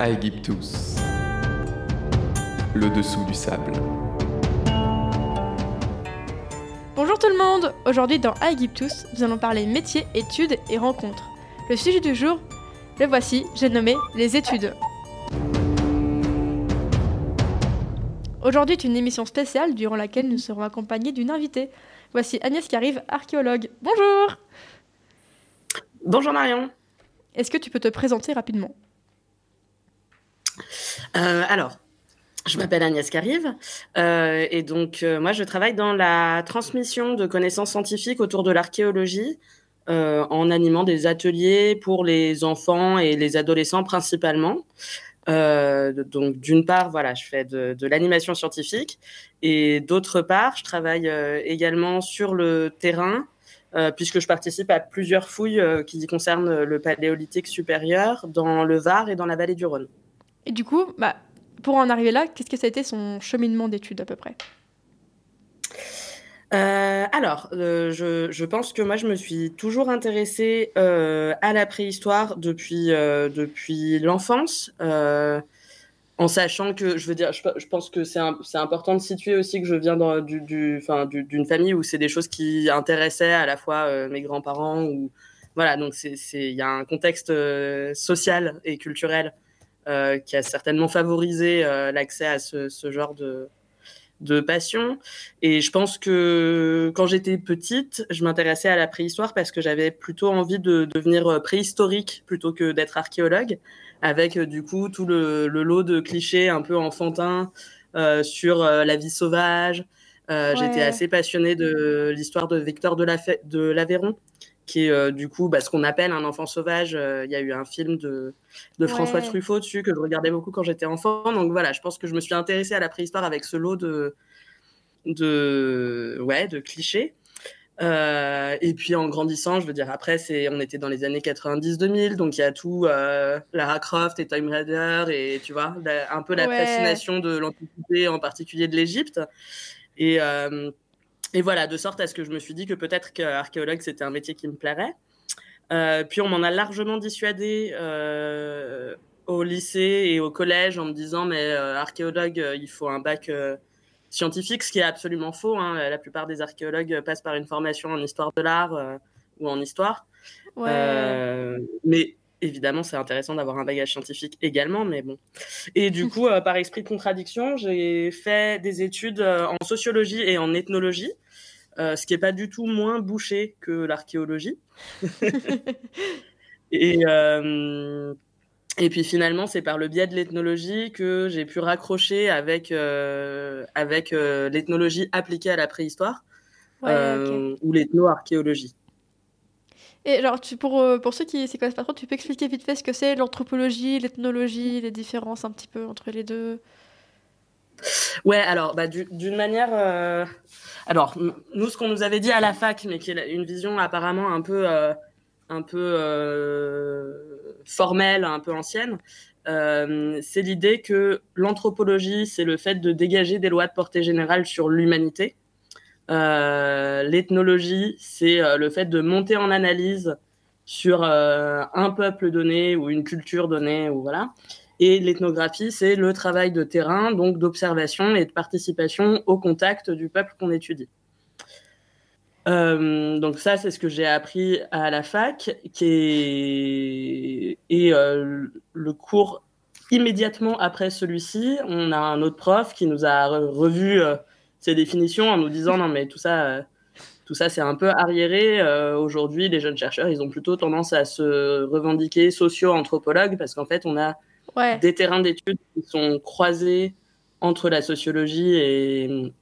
Aegyptus. Le dessous du sable. Bonjour tout le monde Aujourd'hui dans Aegyptus, nous allons parler métiers, études et rencontres. Le sujet du jour, le voici, j'ai nommé les études. Aujourd'hui est une émission spéciale durant laquelle nous serons accompagnés d'une invitée. Voici Agnès qui arrive, archéologue. Bonjour Bonjour Marion. Est-ce que tu peux te présenter rapidement? Alors, je m'appelle Agnès Carive euh, et donc euh, moi je travaille dans la transmission de connaissances scientifiques autour de l'archéologie euh, en animant des ateliers pour les enfants et les adolescents principalement. Euh, donc d'une part, voilà, je fais de, l'animation scientifique et d'autre part, je travaille euh, également sur le terrain euh, puisque je participe à plusieurs fouilles euh, qui concernent le paléolithique supérieur dans le Var et dans la vallée du Rhône. Et du coup, bah, pour en arriver là, qu'est-ce que ça a été son cheminement d'études à peu près? Euh, alors, euh, je, pense que moi, je me suis toujours intéressée euh, à la préhistoire depuis, depuis l'enfance, en sachant que, je veux dire, je, pense que c'est important de situer aussi que je viens dans- du, du, du- d'une famille où c'est des choses qui intéressaient à la fois mes grands-parents ou voilà, donc il y a un contexte social et culturel qui a certainement favorisé euh, l'accès à ce, ce genre de, de passion. Et je pense que quand j'étais petite, je m'intéressais à la préhistoire parce que j'avais plutôt envie de devenir euh, préhistorique plutôt que d'être archéologue, avec euh, du coup tout le, le lot de clichés un peu enfantins euh, sur euh, la vie sauvage. Euh, Ouais. J'étais assez passionnée de l'histoire de Victor de, la de l'Aveyron, qui est euh, du coup bah, ce qu'on appelle un enfant sauvage. Euh, Il y a eu un film de, de François Ouais. Truffaut dessus que je regardais beaucoup quand j'étais enfant. Donc voilà, je pense que je me suis intéressée à la préhistoire avec ce lot de, de, ouais, de clichés. Euh, et puis en grandissant, je veux dire, après, c'est, on était dans les années 90-2000, donc il y a tout, Lara Croft et Time Raider, et tu vois, la- un peu la Ouais. fascination de l'Antiquité, en particulier de l'Égypte. Et, et voilà, de sorte à ce que je me suis dit que peut-être qu'archéologue, c'était un métier qui me plairait. Euh, puis on m'en a largement dissuadé euh, au lycée et au collège en me disant, mais euh, archéologue, il faut un bac scientifique, ce qui est absolument faux. hein. La plupart des archéologues passent par une formation en histoire de l'art ou en histoire. Ouais. Mais évidemment, c'est intéressant d'avoir un bagage scientifique également, mais bon. Et du coup, euh, par esprit de contradiction, j'ai fait des études euh, en sociologie et en ethnologie, euh, ce qui est pas du tout moins bouché que l'archéologie. Et, et puis finalement, c'est par le biais de l'ethnologie que j'ai pu raccrocher avec, avec l'ethnologie appliquée à la préhistoire Ouais, ou l'ethno-archéologie. Et alors, tu, pour, euh, pour ceux qui ne connaissent pas trop, tu peux expliquer vite fait ce que c'est l'anthropologie, l'ethnologie, les différences un petit peu entre les deux? Ouais, alors, bah, du- d'une manière. euh, Alors, nous, ce qu'on nous avait dit à la fac, mais qui est une vision apparemment un peu, euh, un peu formelle, un peu ancienne, c'est l'idée que l'anthropologie, c'est le fait de dégager des lois de portée générale sur l'humanité. Euh, L'ethnologie, c'est euh, le fait de monter en analyse sur euh, un peuple donné ou une culture donnée, ou voilà. Et l'ethnographie, c'est le travail de terrain, donc d'observation et de participation au contact du peuple qu'on étudie. Donc ça, c'est ce que j'ai appris à la fac, qui est et le cours immédiatement après celui-ci, on a un autre prof qui nous a re- revu ces définitions en nous disant non mais tout ça, euh, tout ça c'est un peu arriéré. Euh, Aujourd'hui, les jeunes chercheurs, ils ont plutôt tendance à se revendiquer socio-anthropologues parce qu'en fait, on a Ouais. des terrains d'études qui sont croisés entre la sociologie et,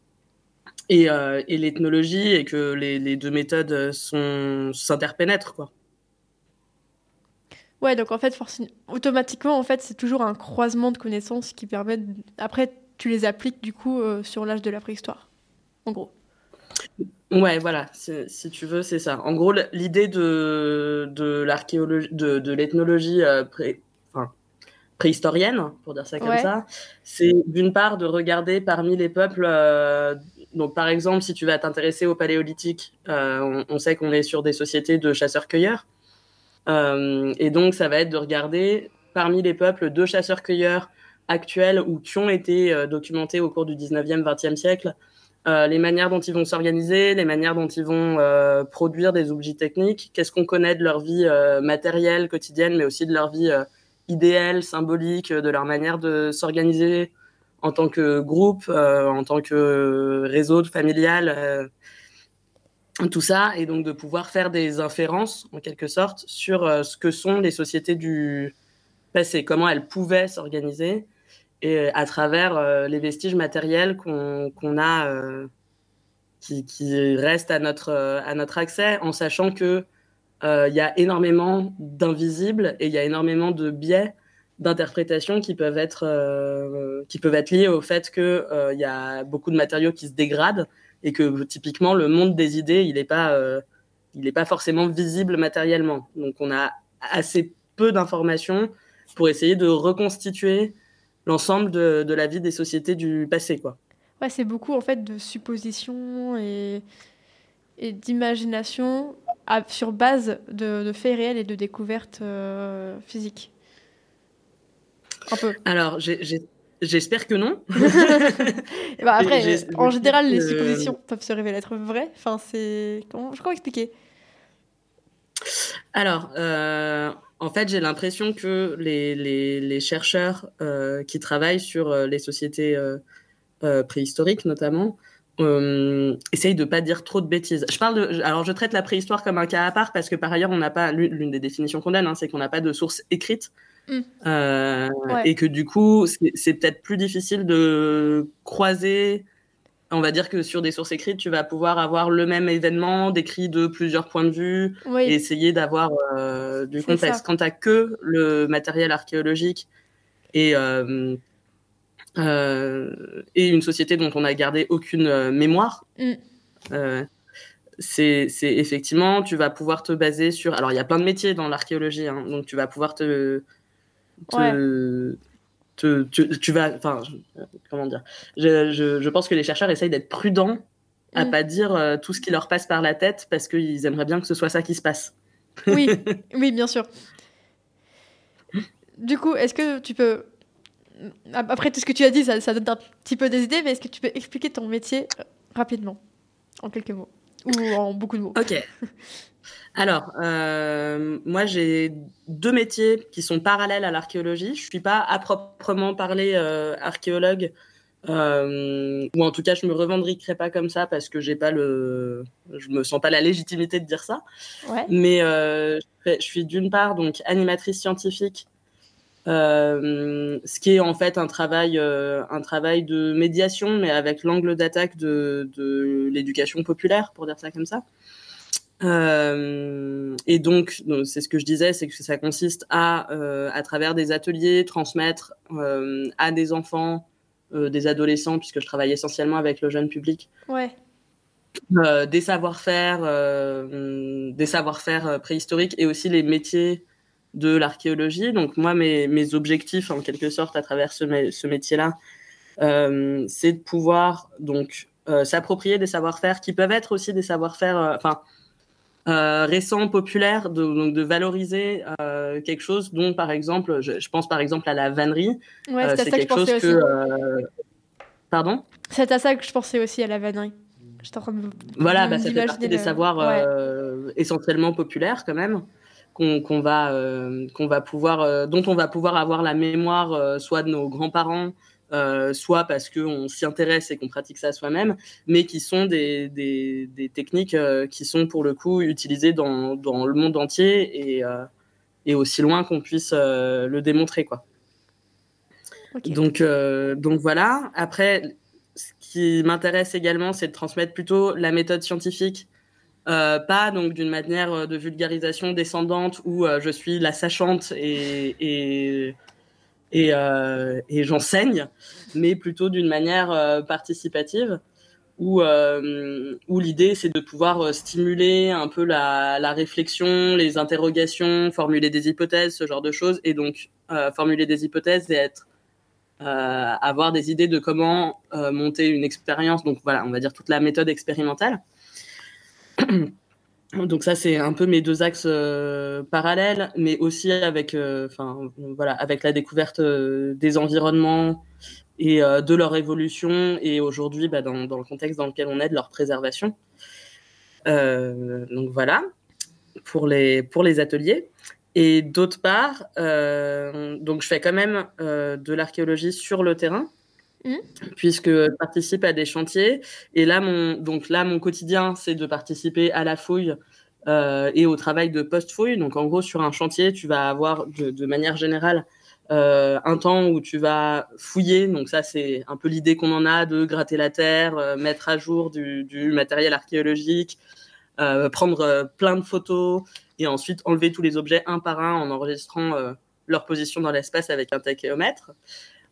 et, euh, et l'ethnologie et que les, les deux méthodes sont s'interpénètrent quoi. Ouais, donc en fait, automatiquement, en fait, c'est toujours un croisement de connaissances qui permet. de- Après, tu les appliques du coup euh, sur l'âge de la préhistoire. En gros. Ouais, voilà, si tu veux, c'est ça. En gros, l'idée de, de l'archéologie, de, de l'ethnologie euh, pré- enfin, préhistorienne, pour dire ça comme Ouais. ça, c'est d'une part de regarder parmi les peuples. euh, donc, par exemple, si tu vas t'intéresser au paléolithique, on, on sait qu'on est sur des sociétés de chasseurs-cueilleurs. Et donc, ça va être de regarder parmi les peuples de chasseurs-cueilleurs actuels ou qui ont été euh, documentés au cours du 19e, 20e siècle, euh, les manières dont ils vont s'organiser, les manières dont ils vont euh, produire des objets techniques, qu'est-ce qu'on connaît de leur vie matérielle, quotidienne, mais aussi de leur vie idéale, symbolique, de leur manière de s'organiser en tant que groupe, en tant que réseau familial tout ça, et donc de pouvoir faire des inférences, en quelque sorte, sur ce que sont les sociétés du passé, comment elles pouvaient s'organiser, et euh, à travers euh, les vestiges matériels qu'on a, qui, qui, restent à notre, à notre accès, en sachant que il y a énormément d'invisibles et il y a énormément de biais d'interprétation qui peuvent être qui peuvent être liés au fait que il y a beaucoup de matériaux qui se dégradent et que typiquement le monde des idées, il n'est pas, euh, il pas forcément visible matériellement. Donc on a assez peu d'informations pour essayer de reconstituer l'ensemble de, de, la vie des sociétés du passé, quoi. Ouais, c'est beaucoup en fait de suppositions et, et d'imagination sur base de, de, faits réels et de découvertes euh, physiques. Un peu. Alors, J'espère que non. bah après, en général, les suppositions peuvent se révéler être vraies. Enfin, c'est comment je crois expliquer. Alors, euh, en fait, j'ai l'impression que les, les, les chercheurs euh, qui travaillent sur euh, les sociétés préhistoriques, notamment, essayent de pas dire trop de bêtises. Je parle de, alors je traite la préhistoire comme un cas à part parce que par ailleurs on n'a pas l'une des définitions qu'on donne, hein, c'est qu'on n'a pas de source écrite Mm. Euh, et que du coup, c'est peut-être plus difficile de croiser. On va dire que sur des sources écrites, tu vas pouvoir avoir le même événement décrit de plusieurs points de vue et essayer d'avoir euh, du contexte. Quand tu que le matériel archéologique et, euh, et une société dont on n'a gardé aucune mémoire, mm. c'est effectivement, tu vas pouvoir te baser sur. Alors, il y a plein de métiers dans l'archéologie, hein, donc tu vas pouvoir te tu, vas, enfin, comment dire je, je, pense que les chercheurs essayent d'être prudents à mm. pas dire euh, tout ce qui leur passe par la tête parce qu'ils aimeraient bien que ce soit ça qui se passe. Oui, oui, bien sûr. Du coup, est-ce que tu peux, après tout ce que tu as dit, ça, ça donne un petit peu des idées, mais est-ce que tu peux expliquer ton métier euh, rapidement, en quelques mots? Ou en beaucoup de mots Ok. Alors, euh, moi, j'ai deux métiers qui sont parallèles à l'archéologie. Je suis pas à proprement parler euh, archéologue, euh, ou en tout cas, je me revendiquerai pas comme ça parce que j'ai pas le, je me sens pas la légitimité de dire ça. Ouais. Mais je suis d'une part donc animatrice scientifique, ce qui est en fait un travail, un travail de médiation, mais avec l'angle d'attaque de, de l'éducation populaire, pour dire ça comme ça. Euh, et donc, c'est ce que je disais, c'est que ça consiste à, euh, à travers des ateliers, transmettre euh, à des enfants, euh, des adolescents, puisque je travaille essentiellement avec le jeune public, ouais. Euh, des savoir-faire, des savoir-faire préhistoriques et aussi les métiers de l'archéologie. Donc moi, mes, mes objectifs, en quelque sorte, à travers ce, ce métier-là, c'est de pouvoir donc s'approprier des savoir-faire qui peuvent être aussi des savoir-faire, enfin euh, récent, populaire, de, donc de valoriser euh, quelque chose dont, par exemple, je, je, pense par exemple à la vannerie. Ouais, euh, c'est quelque chose que. Euh, pardon? C'est à ça que je pensais aussi à la vannerie. J'étais en train de Voilà, bah, ça fait partie des savoirs ouais. essentiellement populaires quand même. Qu'on va, qu'on va pouvoir, dont on va pouvoir avoir la mémoire soit de nos grands-parents, euh, soit parce qu'on s'y intéresse et qu'on pratique ça soi-même, mais qui sont des, des, des techniques euh, qui sont pour le coup utilisées dans, dans le monde entier et, euh, et aussi loin qu'on puisse euh, le démontrer. Quoi. Okay. Donc, euh, donc voilà. Après, ce qui m'intéresse également, c'est de transmettre plutôt la méthode scientifique. Pas donc d'une manière de vulgarisation descendante où je suis la sachante et, et et, euh, j'enseigne, mais plutôt d'une manière euh, participative où, euh, où l'idée c'est de pouvoir euh, stimuler un peu la, la, réflexion, les interrogations, formuler des hypothèses, ce genre de choses, et donc euh, formuler des hypothèses et être avoir des idées de comment monter une expérience. Donc voilà, on va dire toute la méthode expérimentale. Donc ça, c'est un peu mes deux axes parallèles, mais aussi avec, enfin voilà, avec la découverte des environnements et de leur évolution, et aujourd'hui, bah, dans, dans, le contexte dans lequel on est, de leur préservation. donc voilà, pour les, pour les ateliers. Et d'autre part, euh, donc je fais quand même euh, de l'archéologie sur le terrain. Puisque je participe à des chantiers. Et là, mon, donc là, mon quotidien, c'est de participer à la fouille euh, et au travail de post-fouille. Donc en gros, sur un chantier, tu vas avoir de, manière générale un temps où tu vas fouiller. Donc ça, c'est un peu l'idée qu'on en a de gratter la terre, mettre à jour du, du matériel archéologique, prendre plein de photos et ensuite enlever tous les objets un par un en enregistrant euh, leur position dans l'espace avec un tachéomètre.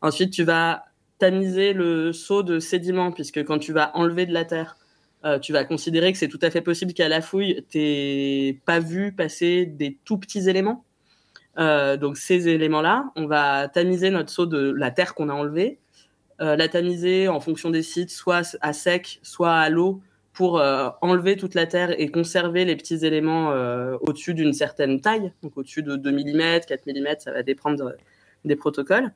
Ensuite, tu vas tamiser le saut de sédiments, puisque quand tu vas enlever de la terre, euh, tu vas considérer que c'est tout à fait possible qu'à la fouille, tu pas vu passer des tout petits éléments. Euh, donc ces éléments-là, on va tamiser notre saut de la terre qu'on a enlevée, la tamiser en fonction des sites, soit à sec, soit à l'eau, pour euh, enlever toute la terre et conserver les petits éléments euh, au-dessus d'une certaine taille, donc au-dessus de 2 mm, 4 mm, ça va dépendre des protocoles.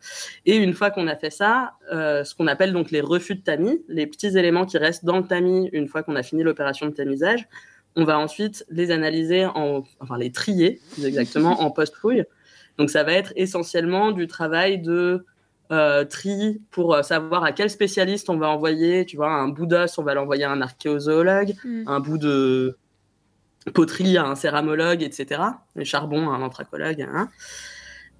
Et une fois qu'on a fait ça, euh, ce qu'on appelle donc les refus de tamis, les petits éléments qui restent dans le tamis une fois qu'on a fini l'opération de tamisage, on va ensuite les analyser, en, enfin les trier exactement en post-fouille. Donc ça va être essentiellement du travail de euh, tri pour euh, savoir à quel spécialiste on va envoyer. Tu vois, un bout d'os, on va l'envoyer à un archéozoologue, mm. un bout de poterie à un céramologue, etc. Les charbons à un anthracologue. Hein.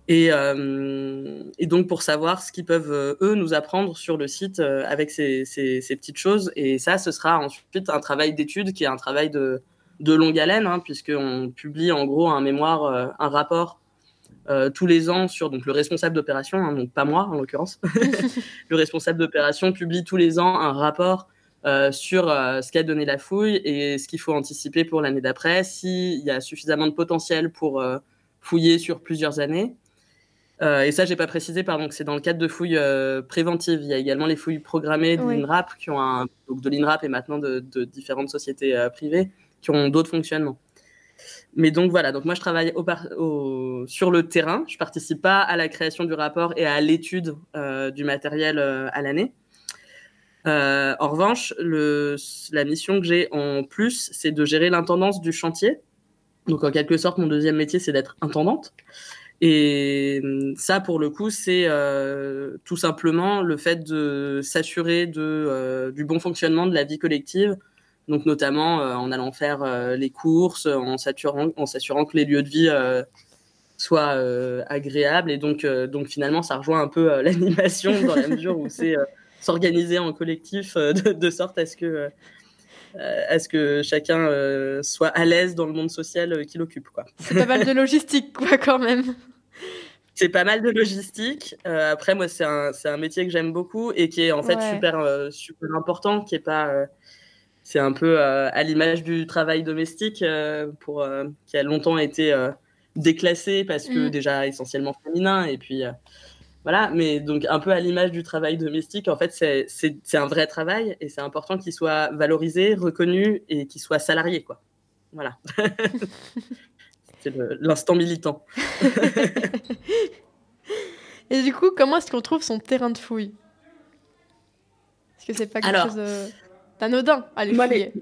Et, euh, et, donc pour savoir ce qu'ils peuvent, eux, nous apprendre sur le site avec ces, ces, ces, petites choses. Et ça, ce sera ensuite un travail d'étude qui est un travail de, de longue haleine, hein, puisqu'on publie en gros un mémoire, un rapport euh, tous les ans sur donc le responsable d'opération, hein, donc pas moi en l'occurrence, le responsable d'opération publie tous les ans un rapport euh, sur euh, ce qu'a donné la fouille et ce qu'il faut anticiper pour l'année d'après, s'il y a suffisamment de potentiel pour fouiller sur plusieurs années. Et ça, j'ai pas précisé, pardon, que c'est dans le cadre de fouilles préventives. Il y a également les fouilles programmées de l'INRAP, qui ont un, donc de l'INRAP et maintenant de, de différentes sociétés privées, qui ont d'autres fonctionnements. Mais donc voilà, donc moi je travaille au, sur le terrain, je participe pas à la création du rapport et à l'étude euh, du matériel euh, à l'année. Euh, en revanche, le, la mission que j'ai en plus, c'est de gérer l'intendance du chantier. Donc en quelque sorte, mon deuxième métier, c'est d'être intendante. Et ça, pour le coup, c'est tout simplement le fait de s'assurer de, du bon fonctionnement de la vie collective donc notamment euh, en allant faire euh, les courses, en s'assurant, en s'assurant que les lieux de vie euh, soient agréables. Et donc, donc finalement, ça rejoint un peu l'animation dans la mesure où c'est s'organiser en collectif de, sorte à ce que à ce que chacun soit à l'aise dans le monde social qu'il occupe. Quoi. C'est pas mal de logistique, quoi, quand même. C'est pas mal de logistique. après, moi, c'est un, un, métier que j'aime beaucoup et qui est en fait super, super important, qui est pas c'est un peu euh, à l'image du travail domestique euh, pour, euh, qui a longtemps été déclassé parce que mm. déjà essentiellement féminin et puis voilà mais donc un peu à l'image du travail domestique en fait c'est un vrai travail et c'est important qu'il soit valorisé reconnu et qu'il soit salarié quoi. Voilà. C'est l'instant militant. Et du coup comment est-ce qu'on trouve son terrain de fouille? Est-ce que c'est pas quelque chose anodin? À les Les,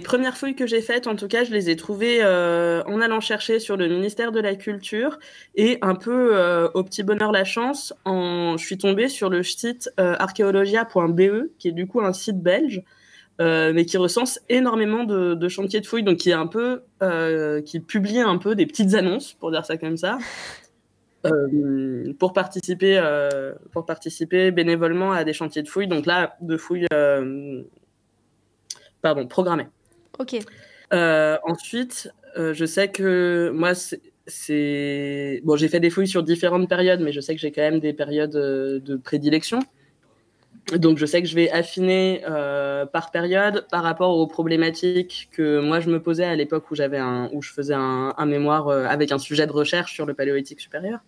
premières fouilles que j'ai faites, en tout cas, je les ai trouvées euh, en allant chercher sur le ministère de la Culture et un peu euh, au petit bonheur la chance, en, je suis tombée sur le site euh, archéologia.be, qui est du coup un site belge, mais qui recense énormément de, chantiers de fouilles, donc qui est un peu, qui publie un peu des petites annonces, pour dire ça comme ça, pour participer pour participer bénévolement à des chantiers de fouilles. Donc là, de fouilles, pardon, programmées. Ok. ensuite, je sais que moi, c'est bon, j'ai fait des fouilles sur différentes périodes, mais je sais que j'ai quand même des périodes de prédilection. Donc je sais que je vais affiner par période par rapport aux problématiques que moi je me posais à l'époque où j'avais un où je faisais un, un mémoire avec un sujet de recherche sur le paléolithique supérieur.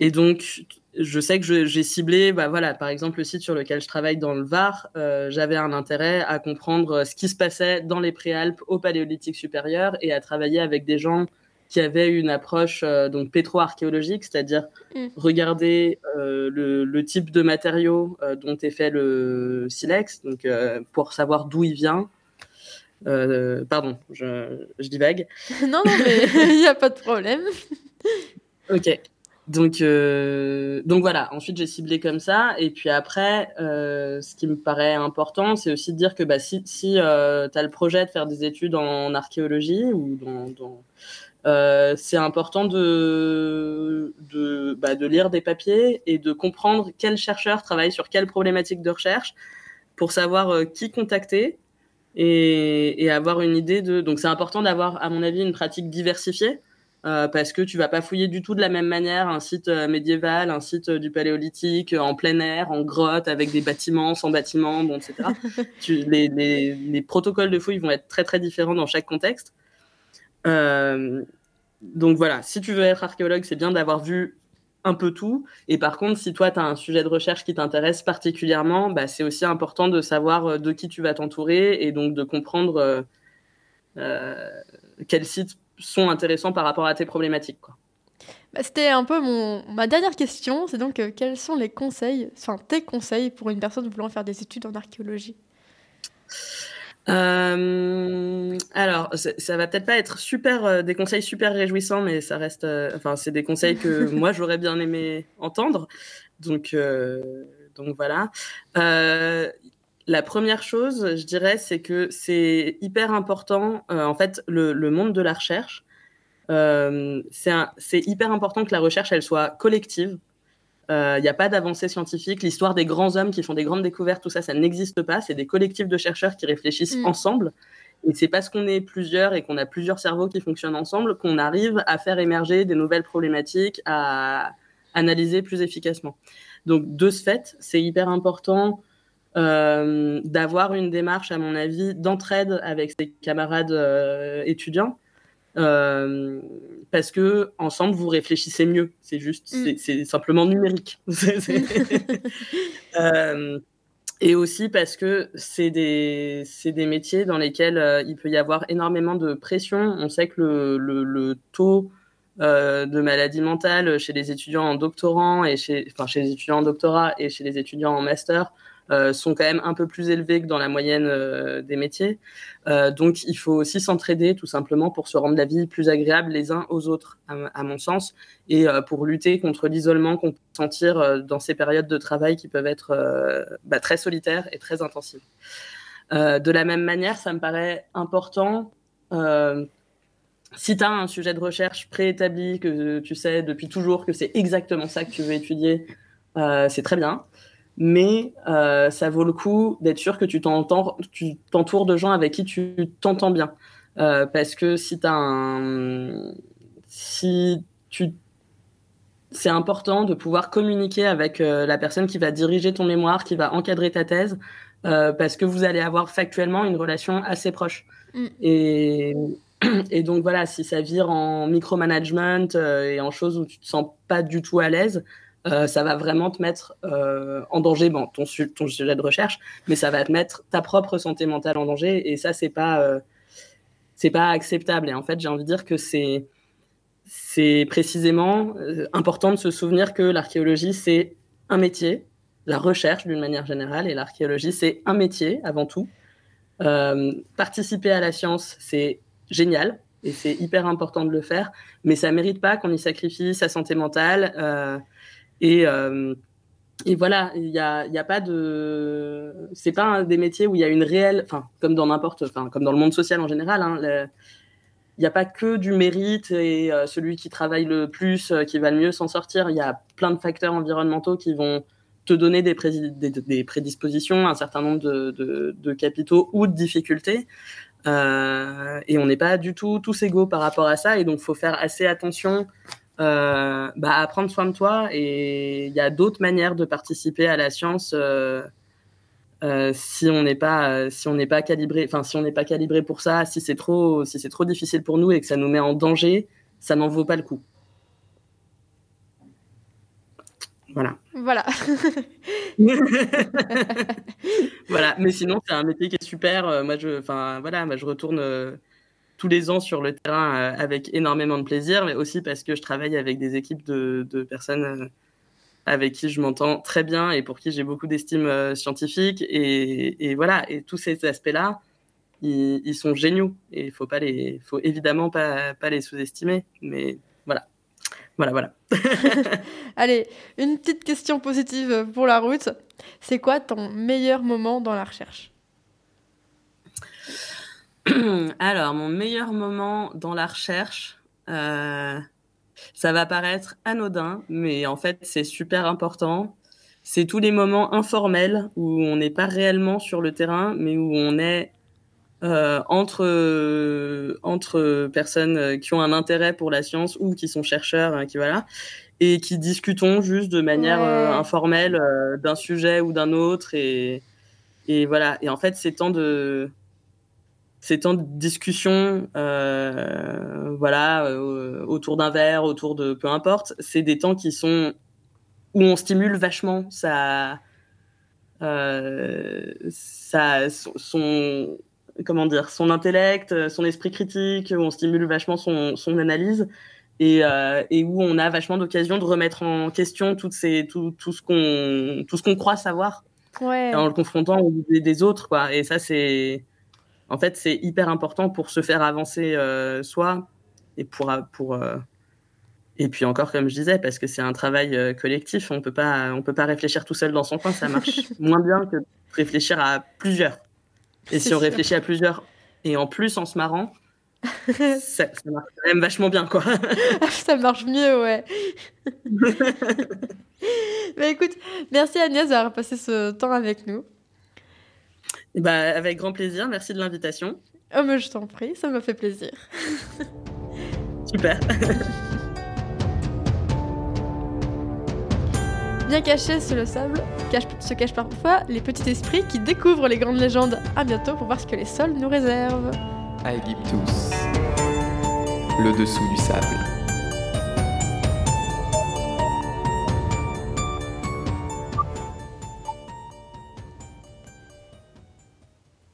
Euh, et donc, je sais que j'ai ciblé, bah voilà, par exemple le site sur lequel je travaille dans le Var, euh, j'avais un intérêt à comprendre ce qui se passait dans les préalpes au Paléolithique supérieur et à travailler avec des gens qui avaient une approche euh, donc pétro-archéologique, c'est-à-dire mm. regarder euh, le, le, type de matériau dont est fait le silex, donc pour savoir d'où il vient. pardon, je, je divague. non, non, mais il n'y a pas de problème. ok. Donc, euh, donc voilà. Ensuite, j'ai ciblé comme ça. Et puis après, euh, ce qui me paraît important, c'est aussi de dire que bah, si, si euh, tu as le projet de faire des études en archéologie ou dans, dans euh, c'est important de, de, bah, de lire des papiers et de comprendre quels chercheurs travaillent sur quelles problématiques de recherche pour savoir euh, qui contacter et, et avoir une idée de. Donc, c'est important d'avoir, à mon avis, une pratique diversifiée euh, parce que tu vas pas fouiller du tout de la même manière un site euh, médiéval, un site euh, du paléolithique, en plein air, en grotte, avec des bâtiments, sans bâtiments, bon, etc. tu, les, les, les, protocoles de fouille vont être très très différents dans chaque contexte. donc voilà, si tu veux être archéologue, c'est bien d'avoir vu un peu tout. Et par contre, si toi, tu as un sujet de recherche qui t'intéresse particulièrement, bah, c'est aussi important de savoir de qui tu vas t'entourer et donc de comprendre quel site sont intéressants par rapport à tes problématiques. Quoi. Bah, C'était un peu mon, ma dernière question, c'est donc euh, quels sont les conseils, enfin tes conseils pour une personne voulant faire des études en archéologie? Euh, alors, ça va peut-être pas être super euh, des conseils super réjouissants, mais ça reste, enfin, c'est des conseils que moi j'aurais bien aimé entendre. Donc, donc voilà. La première chose, je dirais, c'est que c'est hyper important. Euh, en fait, le, monde de la recherche, euh, c'est hyper important que la recherche, elle soit collective. Il euh, n'y a pas d'avancée scientifique. L'histoire des grands hommes qui font des grandes découvertes, tout ça, ça n'existe pas. C'est des collectifs de chercheurs qui réfléchissent mm. ensemble. Et c'est parce qu'on est plusieurs et qu'on a plusieurs cerveaux qui fonctionnent ensemble qu'on arrive à faire émerger des nouvelles problématiques, à analyser plus efficacement. Donc, de ce fait, c'est hyper important d'avoir une démarche, à mon avis, d'entraide avec ses camarades euh, étudiants. Euh, parce que ensemble vous réfléchissez mieux. C'est juste, mm. c'est simplement numérique. et aussi parce que c'est des, des métiers dans lesquels il peut y avoir énormément de pression. On sait que le, le, le taux de maladie mentale chez les étudiants en doctorant et chez, enfin, chez les étudiants en doctorat et chez les étudiants en master euh, sont quand même un peu plus élevés que dans la moyenne euh, des métiers. Euh, donc, il faut aussi s'entraider tout simplement pour se rendre la vie plus agréable les uns aux autres, à, mon sens, et pour lutter contre l'isolement qu'on peut sentir dans ces périodes de travail qui peuvent être bah, très solitaires et très intensives. de la même manière, ça me paraît important si tu as un sujet de recherche préétabli, que tu sais depuis toujours que c'est exactement ça que tu veux étudier, c'est très bien mais euh, ça vaut le coup d'être sûr que tu t'entoures de gens avec qui tu t'entends bien. Euh, parce que si tu un. Si tu. C'est important de pouvoir communiquer avec euh, la personne qui va diriger ton mémoire, qui va encadrer ta thèse, parce que vous allez avoir factuellement une relation assez proche. Mm. Et, et donc voilà, si ça vire en micromanagement et en choses où tu te sens pas du tout à l'aise, euh, ça va vraiment te mettre euh, en danger, bon, ton, sujet de recherche, mais ça va te mettre ta propre santé mentale en danger, et ça, c'est pas, euh, pas acceptable. Et en fait, j'ai envie de dire que c'est, c'est précisément important de se souvenir que l'archéologie, c'est un métier, la recherche d'une manière générale, et l'archéologie, c'est un métier avant tout. participer à la science, c'est génial, et c'est hyper important de le faire, mais ça mérite pas qu'on y sacrifie sa santé mentale. Et, euh, et voilà, il n'y a, y a pas de. C'est pas un des métiers où il y a une réelle. Enfin, comme dans n'importe. Enfin, comme dans le monde social en général, hein, il n'y a pas que du mérite et euh, celui qui travaille le plus euh, qui va le mieux s'en sortir. Il y a plein de facteurs environnementaux qui vont te donner des, prédispositions, un certain nombre de, capitaux ou de difficultés. Et on n'est pas du tout tous égaux par rapport à ça. Et donc, il faut faire assez attention bah, à prendre soin de toi. Et il y a d'autres manières de participer à la science euh, euh, si on n'est pas si on n'est pas calibré. Enfin, si on n'est pas calibré pour ça, si c'est trop si c'est trop difficile pour nous et que ça nous met en danger, ça n'en vaut pas le coup. Voilà. Voilà. voilà. Mais sinon, c'est un métier qui est super. Moi, je, enfin, voilà, moi, je retourne tous les ans sur le terrain avec énormément de plaisir, mais aussi parce que je travaille avec des équipes de, personnes avec qui je m'entends très bien et pour qui j'ai beaucoup d'estime scientifique. Et, voilà. Et tous ces aspects-là, ils, ils, sont géniaux. Et il faut pas les, faut évidemment pas, pas les sous-estimer. Mais voilà. Voilà, voilà. Allez, une petite question positive pour la route. C'est quoi ton meilleur moment dans la recherche? Alors, mon meilleur moment dans la recherche, euh, ça va paraître anodin, mais en fait, c'est super important. C'est tous les moments informels où on n'est pas réellement sur le terrain, mais où on est euh, entre entre personnes qui ont un intérêt pour la science ou qui sont chercheurs, hein, qui voilà, et qui discutons juste de manière euh, informelle d'un sujet ou d'un autre et et voilà. Et en fait, ces temps de ces temps de discussion, voilà, autour d'un verre, autour de peu importe, c'est des temps qui sont où on stimule vachement sa ça son comment dire, son intellect, euh, son esprit critique, où on stimule vachement son, son analyse et, euh, et, où on a vachement d'occasion de remettre en question toutes ces, tout, tout ce qu'on tout ce qu'on croit savoir ouais. en le confrontant aux idées des autres quoi et ça c'est en fait c'est hyper important pour se faire avancer euh, soi et pour pour euh, et puis encore comme je disais parce que c'est un travail euh, collectif on peut pas on peut pas réfléchir tout seul dans son coin ça marche moins bien que réfléchir à plusieurs et si on réfléchit à plusieurs et en plus en se marrant, ça, ça, marche quand même vachement bien, quoi. ça marche mieux, ouais. bah écoute, merci Agnès d'avoir passé ce temps avec nous. Bah, avec grand plaisir, merci de l'invitation. Oh, mais je t'en prie, ça m'a fait plaisir. Super. Bien caché sous le sable se cachent parfois les petits esprits qui découvrent les grandes légendes. À bientôt pour voir ce que les sols nous réservent. Aegyptus, le dessous du sable.